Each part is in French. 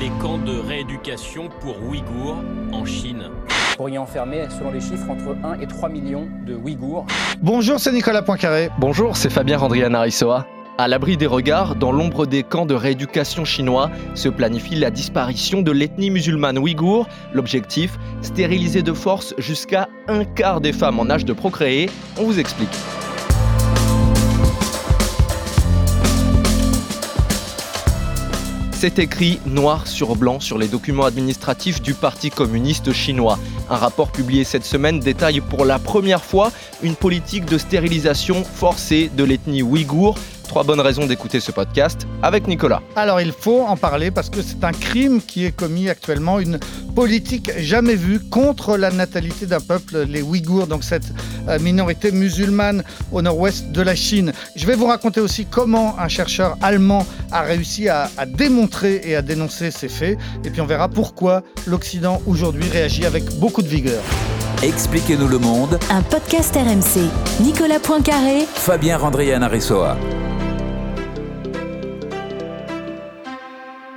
Les camps de rééducation pour Ouïghours en Chine. Vous pourriez enfermer, selon les chiffres, entre 1 et 3 millions de Ouïghours. Bonjour, c'est Nicolas Poincaré. Bonjour, c'est Fabien Randrian Arisoa. À l'abri des regards, dans l'ombre des camps de rééducation chinois, se planifie la disparition de l'ethnie musulmane ouïghour. L'objectif, stériliser de force jusqu'à un quart des femmes en âge de procréer. On vous explique. C'est écrit noir sur blanc sur les documents administratifs du Parti communiste chinois. Un rapport publié cette semaine détaille pour la première fois une politique de stérilisation forcée de l'ethnie ouïghour Trois bonnes raisons d'écouter ce podcast avec Nicolas. Alors il faut en parler parce que c'est un crime qui est commis actuellement, politique jamais vue contre la natalité d'un peuple, les Ouïghours, donc cette euh, minorité musulmane au nord-ouest de la Chine. Je vais vous raconter aussi comment un chercheur allemand a réussi à, à démontrer et à dénoncer ces faits. Et puis on verra pourquoi l'Occident aujourd'hui réagit avec beaucoup de vigueur. Expliquez-nous le monde. Un podcast RMC. Nicolas Poincaré. Fabien Randrian Aressoa.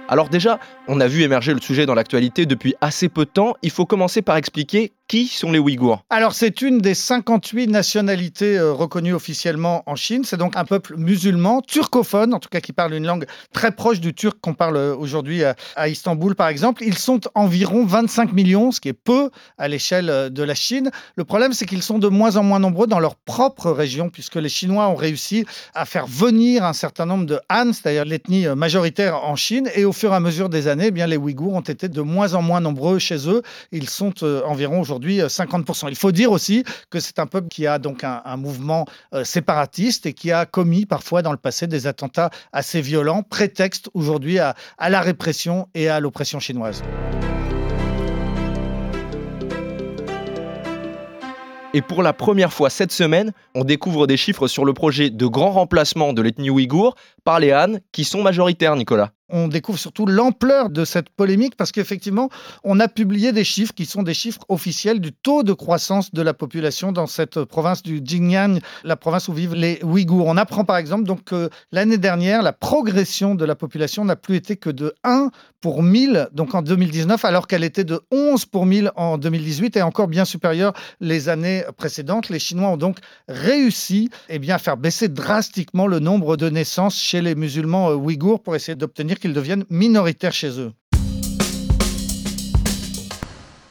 Alors déjà, on a vu émerger le sujet dans l'actualité depuis assez peu de temps. Il faut commencer par expliquer qui sont les Ouïghours? Alors, c'est une des 58 nationalités euh, reconnues officiellement en Chine. C'est donc un peuple musulman, turcophone, en tout cas qui parle une langue très proche du turc qu'on parle euh, aujourd'hui à, Istanbul, par exemple. Ils sont environ 25 millions, ce qui est peu à l'échelle euh, de la Chine. Le problème, c'est qu'ils sont de moins en moins nombreux dans leur propre région, puisque les Chinois ont réussi à faire venir un certain nombre de Han, c'est-à-dire l'ethnie majoritaire en Chine. Et au fur et à mesure des années, eh bien, les Ouïghours ont été de moins en moins nombreux chez eux. Ils sont environ aujourd'hui aujourd'hui 50%. Euh, Il faut dire aussi que c'est un peuple qui a donc un, mouvement euh, séparatiste et qui a commis parfois dans le passé des attentats assez violents, prétexte aujourd'hui à, à la répression et à l'oppression chinoise. Et pour la première fois cette semaine, on découvre des chiffres sur le projet de grand remplacement de l'ethnie ouïghour par les Han, qui sont majoritaires, Nicolas on découvre surtout l'ampleur de cette polémique parce qu'effectivement, on a publié des chiffres qui sont des chiffres officiels du taux de croissance de la population dans cette province du Xinjiang, la province où vivent les Ouïghours. On apprend par exemple donc que l'année dernière, la progression de la population n'a plus été que de 1 pour 1000 donc en 2019 alors qu'elle était de 11 pour 1000 en 2018 et encore bien supérieure les années précédentes. Les Chinois ont donc réussi eh bien, à faire baisser drastiquement le nombre de naissances chez les musulmans euh, ouïghours pour essayer d'obtenir qu'ils deviennent minoritaires chez eux.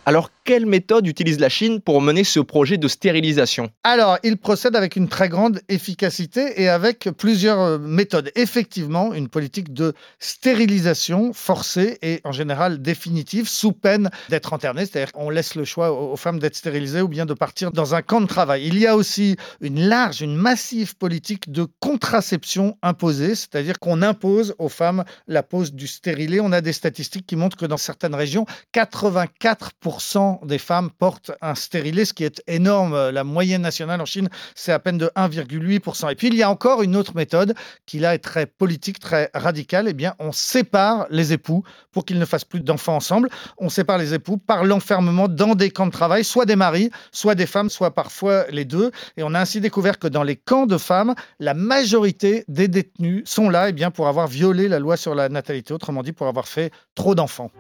Alors, quelle méthode utilise la Chine pour mener ce projet de stérilisation? Alors, il procède avec une très grande efficacité et avec plusieurs euh, méthodes. Effectivement, une politique de stérilisation forcée et en général définitive, sous peine d'être internée, c'est-à-dire qu'on laisse le choix aux femmes d'être stérilisées ou bien de partir dans un camp de travail. Il y a aussi une large, une massive politique de contraception imposée, c'est-à-dire qu'on impose aux femmes la pose du stérilet. On a des statistiques qui montrent que dans certaines régions, 84% des femmes portent un stérilet, ce qui est énorme. La moyenne nationale en Chine, c'est à peine de 1,8%. Et puis, il y a encore une autre méthode qui, là, est très politique, très radicale. Eh bien, on sépare les époux pour qu'ils ne fassent plus d'enfants ensemble. On sépare les époux par l'enfermement dans des camps de travail, soit des maris, soit des femmes, soit parfois les deux. Et on a ainsi découvert que dans les camps de femmes, la majorité des détenus sont là eh bien, pour avoir violé la loi sur la natalité, autrement dit pour avoir fait trop d'enfants.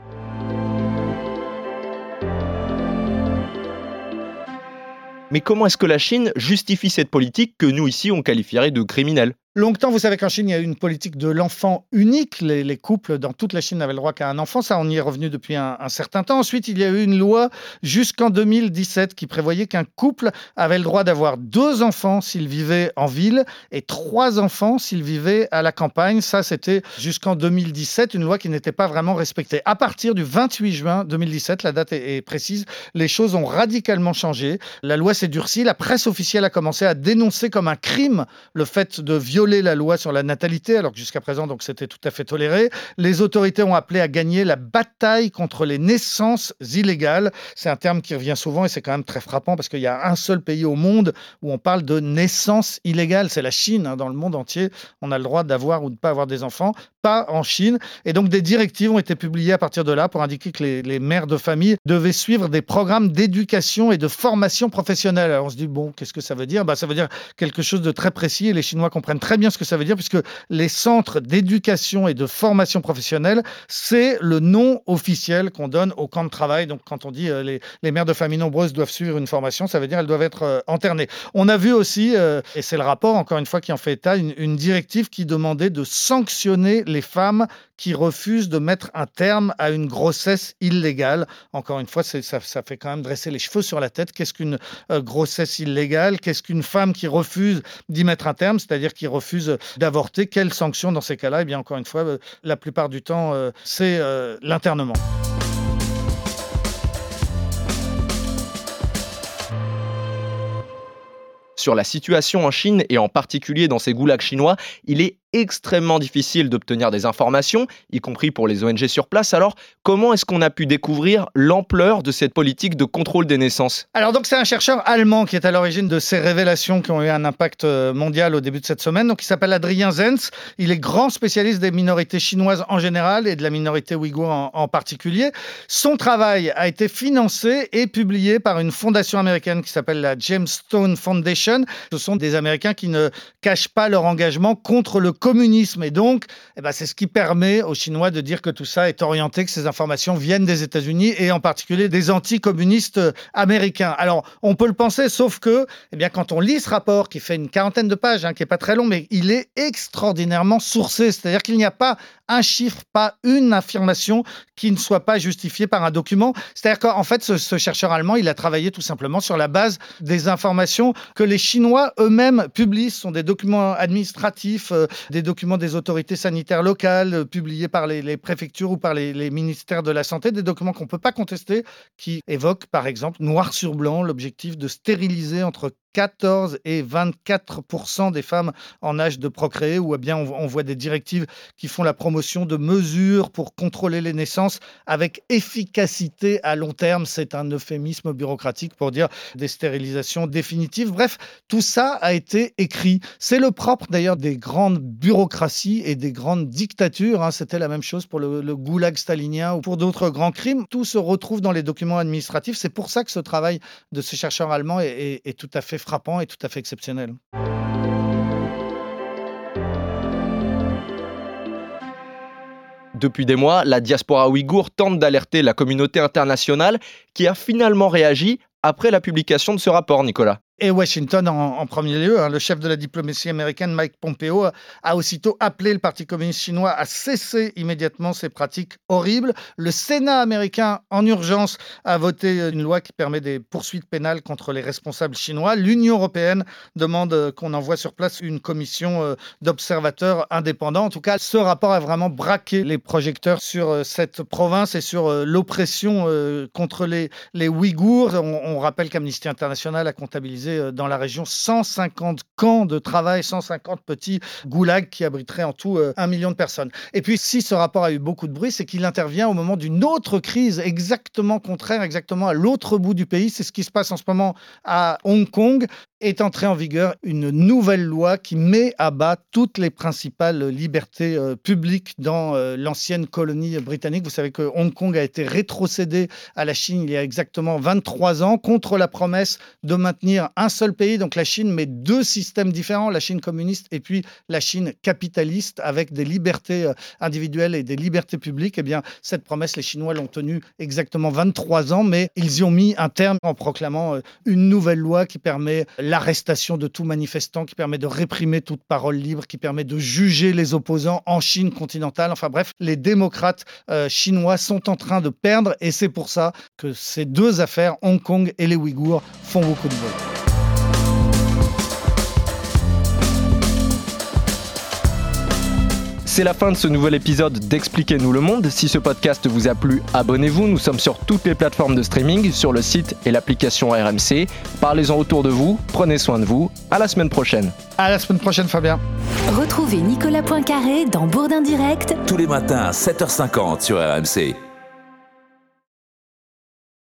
Mais comment est-ce que la Chine justifie cette politique que nous ici on qualifierait de criminelle? Longtemps, vous savez qu'en Chine, il y a eu une politique de l'enfant unique. Les, couples dans toute la Chine n'avaient le droit qu'à un enfant. Ça, on y est revenu depuis un, certain temps. Ensuite, il y a eu une loi jusqu'en 2017 qui prévoyait qu'un couple avait le droit d'avoir deux enfants s'il vivait en ville et trois enfants s'il vivait à la campagne. Ça, c'était jusqu'en 2017, une loi qui n'était pas vraiment respectée. À partir du 28 juin 2017, la date est précise, les choses ont radicalement changé. La loi s'est durcie. La presse officielle a commencé à dénoncer comme un crime le fait de violer la loi sur la natalité, alors que jusqu'à présent, donc c'était tout à fait toléré. Les autorités ont appelé à gagner la bataille contre les naissances illégales. C'est un terme qui revient souvent et c'est quand même très frappant parce qu'il y a un seul pays au monde où on parle de naissance illégale, c'est la Chine. Hein. Dans le monde entier, on a le droit d'avoir ou de ne pas avoir des enfants en Chine. Et donc des directives ont été publiées à partir de là pour indiquer que les, les mères de famille devaient suivre des programmes d'éducation et de formation professionnelle. Alors on se dit, bon, qu'est-ce que ça veut dire? Bah, Ça veut dire quelque chose de très précis et les Chinois comprennent très bien ce que ça veut dire puisque les centres d'éducation et de formation professionnelle, c'est le nom officiel qu'on donne au camp de travail. Donc quand on dit euh, les, les mères de famille nombreuses doivent suivre une formation, ça veut dire elles doivent être euh, internées. On a vu aussi, euh, et c'est le rapport encore une fois qui en fait état, une, une directive qui demandait de sanctionner les femmes qui refusent de mettre un terme à une grossesse illégale. Encore une fois, ça, fait quand même dresser les cheveux sur la tête. Qu'est-ce qu'une euh, grossesse illégale? Qu'est-ce qu'une femme qui refuse d'y mettre un terme, c'est-à-dire qui refuse d'avorter? Quelle sanction dans ces cas-là? Eh bien, encore une fois, euh, la plupart du temps, euh, c'est l'internement. Sur la situation en Chine et en particulier dans ces goulags chinois, il est extrêmement difficile d'obtenir des informations, y compris pour les ONG sur place. Alors, comment est-ce qu'on a pu découvrir l'ampleur de cette politique de contrôle des naissances? Alors donc c'est un chercheur allemand qui est à l'origine de ces révélations qui ont eu un impact euh, mondial au début de cette semaine. Donc il s'appelle Adrien Zenz. Il est grand spécialiste des minorités chinoises en général et de la minorité ouïghour en, en particulier. Son travail a été financé et publié par une fondation américaine qui s'appelle la James Stone Foundation. Ce sont des Américains qui ne cachent pas leur engagement contre le communisme. Et donc, eh ben, c'est ce qui permet aux Chinois de dire que tout ça est orienté, que ces informations viennent des États-Unis et en particulier des anticommunistes américains. Alors, on peut le penser, sauf que, eh bien, quand on lit ce rapport qui fait une quarantaine de pages, hein, qui est pas très long, mais il est extraordinairement sourcé. C'est-à-dire qu'il n'y a pas un chiffre, pas une affirmation qui ne soit pas justifiée par un document. C'est-à-dire qu'en fait, ce, chercheur allemand, il a travaillé tout simplement sur la base des informations que les Chinois eux-mêmes publient. Ce sont des documents administratifs, euh, des documents des autorités sanitaires locales, euh, publiés par les, les, préfectures ou par les, les, ministères de la Santé, des documents qu'on ne peut pas contester, qui évoquent, par exemple, noir sur blanc, l'objectif de stériliser entre 14 et 24 des femmes en âge de procréer, ou bien on, voit des directives qui font la promotion de mesures pour contrôler les naissances avec efficacité à long terme. C'est un euphémisme bureaucratique pour dire des stérilisations définitives. Bref, tout ça a été écrit. C'est le propre d'ailleurs des grandes bureaucraties et des grandes dictatures. Hein. C'était la même chose pour le, le goulag stalinien ou pour d'autres grands crimes. Tout se retrouve dans les documents administratifs. C'est pour ça que ce travail de ces chercheurs allemands est, est tout à fait frappant et tout à fait exceptionnel. Depuis des mois, la diaspora ouïghour tente d'alerter la communauté internationale qui a finalement réagi après la publication de ce rapport, Nicolas et Washington en, premier lieu. Hein. Le chef de la diplomatie américaine, Mike Pompeo, a, aussitôt appelé le Parti communiste chinois à cesser immédiatement ces pratiques horribles. Le Sénat américain, en urgence, a voté une loi qui permet des poursuites pénales contre les responsables chinois. L'Union européenne demande qu'on envoie sur place une commission euh, d'observateurs indépendants. En tout cas, ce rapport a vraiment braqué les projecteurs sur euh, cette province et sur euh, l'oppression contre les, les Ouïghours. On, on rappelle qu'Amnesty International a comptabilisé dans la région 150 camps de travail, 150 petits goulags qui abriteraient en tout un million de personnes. Et puis, si ce rapport a eu beaucoup de bruit, c'est qu'il intervient au moment d'une autre crise exactement contraire, exactement à l'autre bout du pays. C'est ce qui se passe en ce moment à Hong Kong est entrée en vigueur une nouvelle loi qui met à bas toutes les principales libertés euh, publiques dans euh, l'ancienne colonie britannique. Vous savez que Hong Kong a été rétrocédé à la Chine il y a exactement 23 ans contre la promesse de maintenir un seul pays, donc la Chine, mais deux systèmes différents, la Chine communiste et puis la Chine capitaliste avec des libertés euh, individuelles et des libertés publiques. Eh bien, cette promesse, les Chinois l'ont tenue exactement 23 ans, mais ils y ont mis un terme en proclamant une nouvelle loi qui permet l'arrestation de tout manifestant, qui permet de réprimer toute parole libre, qui permet de juger les opposants en Chine continentale. Enfin bref, les démocrates euh, chinois sont en train de perdre et c'est pour ça que ces deux affaires, Hong Kong et les Ouïghours, font beaucoup de bruit. C'est la fin de ce nouvel épisode d'Expliquez-nous le monde. Si ce podcast vous a plu, abonnez-vous. Nous sommes sur toutes les plateformes de streaming, sur le site et l'application RMC. Parlez-en autour de vous, prenez soin de vous. À la semaine prochaine. À la semaine prochaine, Fabien. Retrouvez Nicolas Poincaré dans Bourdin Direct tous les matins à 7h50 sur RMC.